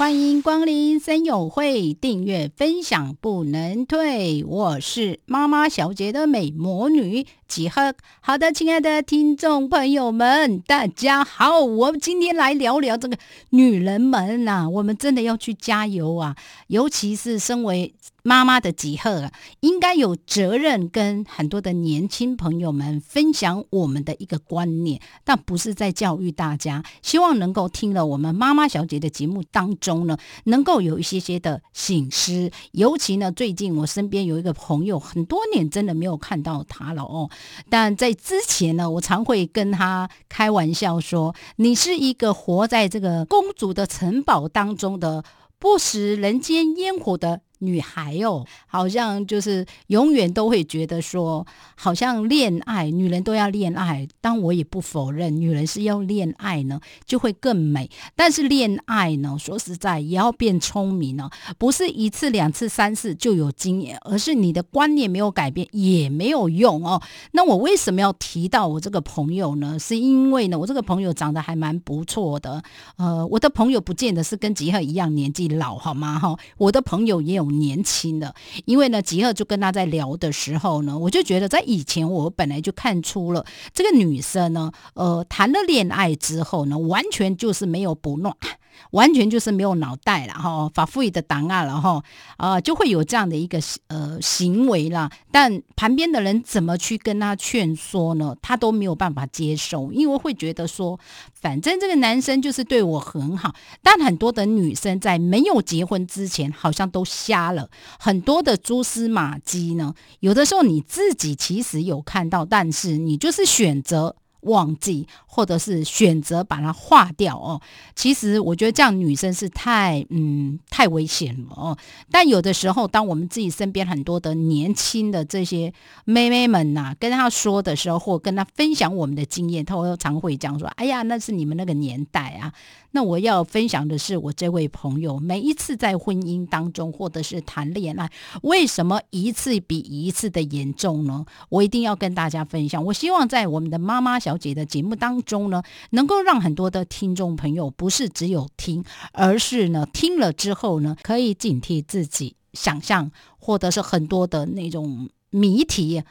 欢迎光临森友会，订阅分享不能退。我是妈妈小姐的美魔女几何。好的，亲爱的听众朋友们，大家好。我们今天来聊聊这个女人们呐，我们真的要去加油啊！尤其是身为妈妈的几何啊，应该有责任跟很多的年轻朋友们分享我们的一个观念，但不是在教育大家。希望能够听了我们妈妈小姐的节目当中呢，能够有一些些的醒思。尤其呢，最近我身边有一个朋友，很多年真的没有看到他了哦。但在之前呢，我常会跟他开玩笑说：“你是一个活在这个公主的城堡当中的，不食人间烟火的。”女孩哦，好像就是永远都会觉得说，好像恋爱，女人都要恋爱。但我也不否认，女人是要恋爱呢，就会更美。但是恋爱呢，说实在也要变聪明呢，不是一次、两次、三次就有经验，而是你的观念没有改变也没有用哦。那我为什么要提到我这个朋友呢？是因为呢，我这个朋友长得还蛮不错的。呃，我的朋友不见得是跟吉赫一样年纪老，好吗？哈，我的朋友也有。年轻的，因为呢，吉赫就跟他在聊的时候呢，我就觉得在以前我本来就看出了这个女生呢，呃，谈了恋爱之后呢，完全就是没有不弄。完全就是没有脑袋了哈，法富的档案了哈，啊，就会有这样的一个呃行为啦。但旁边的人怎么去跟他劝说呢？他都没有办法接受，因为会觉得说，反正这个男生就是对我很好。但很多的女生在没有结婚之前，好像都瞎了很多的蛛丝马迹呢。有的时候你自己其实有看到，但是你就是选择。忘记，或者是选择把它划掉哦。其实我觉得这样女生是太嗯太危险了哦。但有的时候，当我们自己身边很多的年轻的这些妹妹们呐，跟她说的时候，或跟她分享我们的经验，她会常会讲说：“哎呀，那是你们那个年代啊。”那我要分享的是，我这位朋友每一次在婚姻当中，或者是谈恋爱，为什么一次比一次的严重呢？我一定要跟大家分享。我希望在我们的妈妈小姐的节目当中呢，能够让很多的听众朋友不是只有听，而是呢听了之后呢，可以警惕自己想象，或者是很多的那种谜题，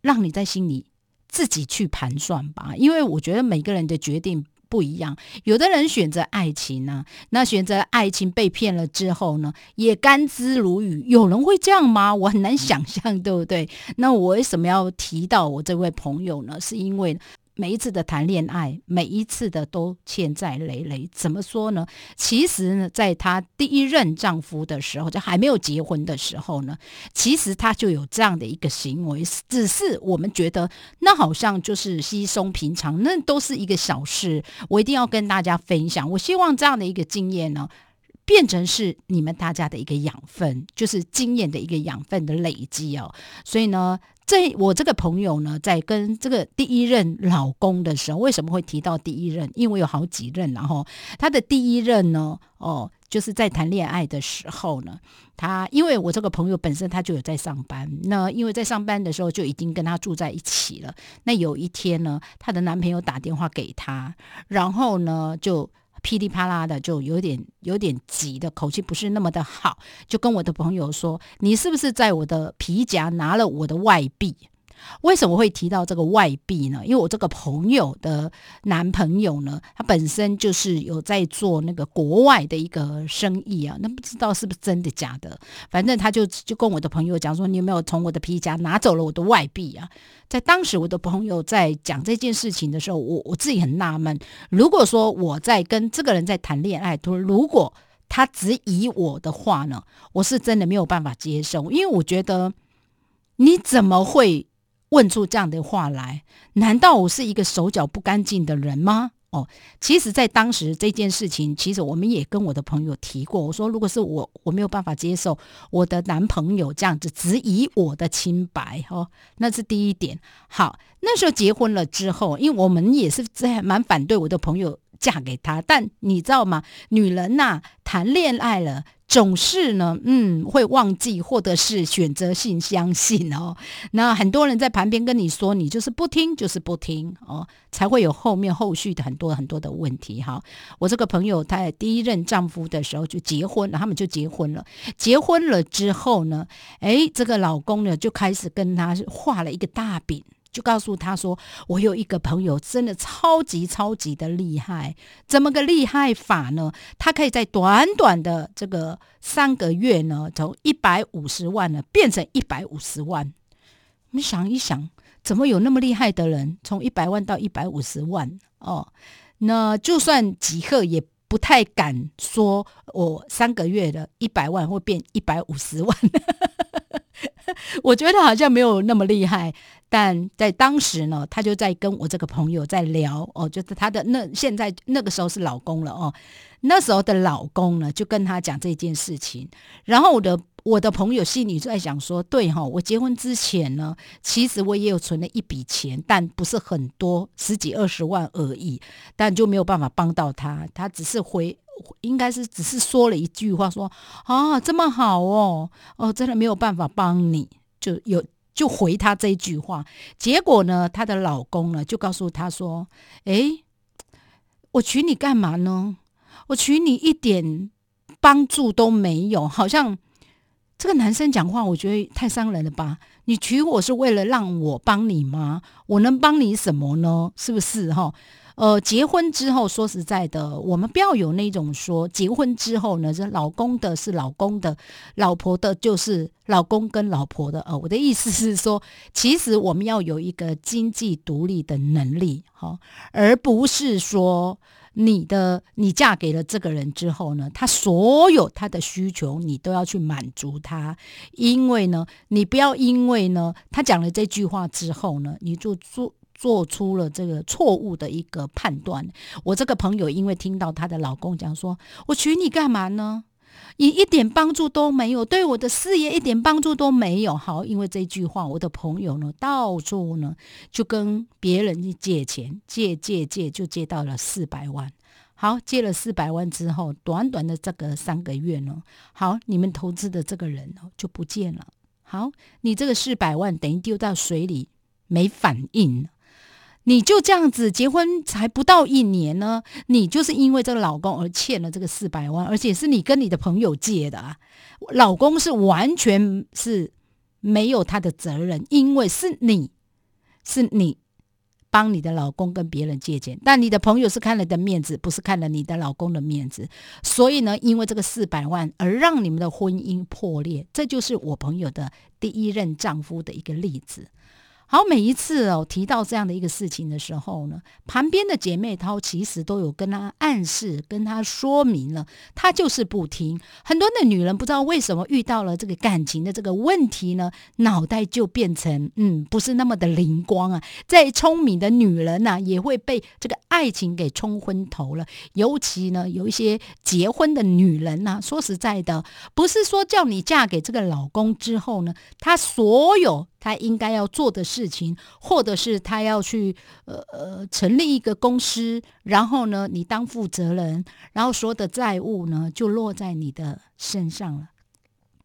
让你在心里自己去盘算吧。因为我觉得每个人的决定。不一样，有的人选择爱情呢，那选择爱情被骗了之后呢，也甘之如饴。有人会这样吗？我很难想象，对不对？那我为什么要提到我这位朋友呢？是因为。每一次的谈恋爱，每一次的都欠债累累。怎么说呢？其实呢，在她第一任丈夫的时候，就还没有结婚的时候呢，其实她就有这样的一个行为。只是我们觉得那好像就是稀松平常，那都是一个小事。我一定要跟大家分享。我希望这样的一个经验呢，变成是你们大家的一个养分，就是经验的一个养分的累积哦。所以呢。这我这个朋友呢，在跟这个第一任老公的时候，为什么会提到第一任？因为有好几任，然后他的第一任呢，哦，就是在谈恋爱的时候呢，他因为我这个朋友本身他就有在上班，那因为在上班的时候就已经跟他住在一起了。那有一天呢，她的男朋友打电话给她，然后呢就。噼里啪啦的，就有点有点急的口气，不是那么的好，就跟我的朋友说：“你是不是在我的皮夹拿了我的外币？”为什么会提到这个外币呢？因为我这个朋友的男朋友呢，他本身就是有在做那个国外的一个生意啊，那不知道是不是真的假的。反正他就就跟我的朋友讲说：“你有没有从我的皮夹拿走了我的外币啊？”在当时，我的朋友在讲这件事情的时候，我我自己很纳闷。如果说我在跟这个人在谈恋爱，如果他只以我的话呢，我是真的没有办法接受，因为我觉得你怎么会？问出这样的话来，难道我是一个手脚不干净的人吗？哦，其实，在当时这件事情，其实我们也跟我的朋友提过。我说，如果是我，我没有办法接受我的男朋友这样子质疑我的清白，哦，那是第一点。好，那时候结婚了之后，因为我们也是在蛮反对我的朋友嫁给他，但你知道吗？女人呐，谈恋爱了。总是呢，嗯，会忘记或者是选择性相信哦。那很多人在旁边跟你说，你就是不听，就是不听哦，才会有后面后续的很多很多的问题。哈，我这个朋友，她第一任丈夫的时候就结婚了，他们就结婚了。结婚了之后呢，哎，这个老公呢就开始跟她画了一个大饼。就告诉他说：“我有一个朋友，真的超级超级的厉害。怎么个厉害法呢？他可以在短短的这个三个月呢，从一百五十万呢变成一百五十万。你想一想，怎么有那么厉害的人，从一百万到一百五十万哦？那就算几贺也不太敢说，我三个月的一百万会变一百五十万。我觉得好像没有那么厉害。”但在当时呢，她就在跟我这个朋友在聊哦，就是她的那现在那个时候是老公了哦，那时候的老公呢就跟她讲这件事情，然后我的我的朋友心里就在想说，对哈，我结婚之前呢，其实我也有存了一笔钱，但不是很多，十几二十万而已，但就没有办法帮到他，他只是回，应该是只是说了一句话，说啊这么好哦，哦真的没有办法帮你，就有。就回他这句话，结果呢，她的老公呢就告诉她说：“诶，我娶你干嘛呢？我娶你一点帮助都没有，好像这个男生讲话，我觉得太伤人了吧？你娶我是为了让我帮你吗？我能帮你什么呢？是不是哈？”呃，结婚之后，说实在的，我们不要有那种说，结婚之后呢，这老公的是老公的，老婆的就是老公跟老婆的。呃，我的意思是说，其实我们要有一个经济独立的能力，哈，而不是说你的你嫁给了这个人之后呢，他所有他的需求你都要去满足他，因为呢，你不要因为呢他讲了这句话之后呢，你就做。做出了这个错误的一个判断。我这个朋友因为听到她的老公讲说：“我娶你干嘛呢？你一点帮助都没有，对我的事业一点帮助都没有。”好，因为这句话，我的朋友呢到处呢就跟别人去借钱，借借借，就借到了四百万。好，借了四百万之后，短短的这个三个月呢，好，你们投资的这个人哦就不见了。好，你这个四百万等于丢到水里，没反应。你就这样子结婚才不到一年呢，你就是因为这个老公而欠了这个四百万，而且是你跟你的朋友借的啊。老公是完全是没有他的责任，因为是你是你帮你的老公跟别人借钱，但你的朋友是看了你的面子，不是看了你的老公的面子，所以呢，因为这个四百万而让你们的婚姻破裂，这就是我朋友的第一任丈夫的一个例子。好，每一次哦提到这样的一个事情的时候呢，旁边的姐妹她其实都有跟他暗示，跟他说明了，他就是不听。很多的女人不知道为什么遇到了这个感情的这个问题呢，脑袋就变成嗯不是那么的灵光啊。再聪明的女人呐，也会被这个爱情给冲昏头了。尤其呢，有一些结婚的女人呐，说实在的，不是说叫你嫁给这个老公之后呢，她所有。他应该要做的事情，或者是他要去呃呃成立一个公司，然后呢，你当负责人，然后所有的债务呢就落在你的身上了。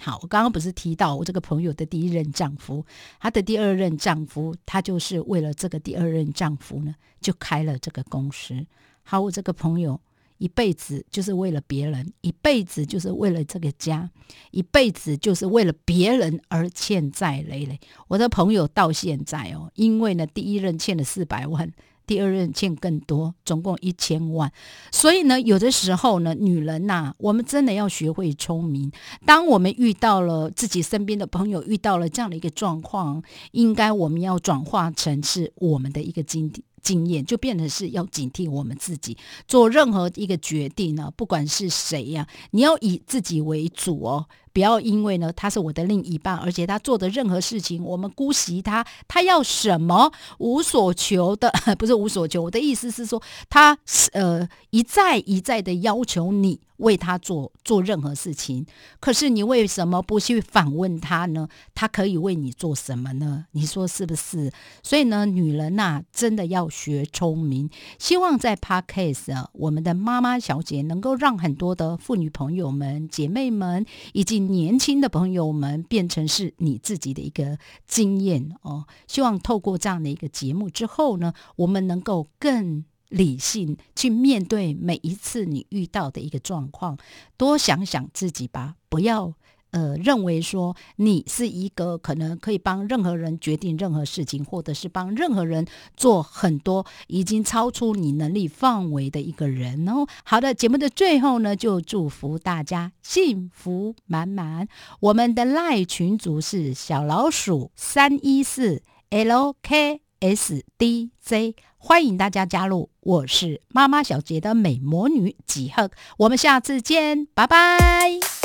好，我刚刚不是提到我这个朋友的第一任丈夫，他的第二任丈夫，他就是为了这个第二任丈夫呢，就开了这个公司。好，我这个朋友。一辈子就是为了别人，一辈子就是为了这个家，一辈子就是为了别人而欠债累累。我的朋友到现在哦，因为呢，第一任欠了四百万，第二任欠更多，总共一千万。所以呢，有的时候呢，女人呐，我们真的要学会聪明。当我们遇到了自己身边的朋友遇到了这样的一个状况，应该我们要转化成是我们的一个经历。经验就变成是要警惕我们自己。做任何一个决定呢，不管是谁呀，你要以自己为主哦，不要因为呢他是我的另一半，而且他做的任何事情，我们姑息他，他要什么无所求的，不是无所求。我的意思是说，他呃一再一再的要求你。为他做做任何事情，可是你为什么不去反问他呢？他可以为你做什么呢？你说是不是？所以呢，女人呐，真的要学聪明。希望在 Podcast 啊，我们的妈妈小姐能够让很多的妇女朋友们、姐妹们以及年轻的朋友们，变成是你自己的一个经验哦。希望透过这样的一个节目之后呢，我们能够更。理性去面对每一次你遇到的一个状况，多想想自己吧，不要呃认为说你是一个可能可以帮任何人决定任何事情，或者是帮任何人做很多已经超出你能力范围的一个人哦。好的，节目的最后呢，就祝福大家幸福满满。我们的赖群组是小老鼠三一四 LK。S D Z，欢迎大家加入！我是妈妈小杰的美魔女几何，我们下次见，拜拜。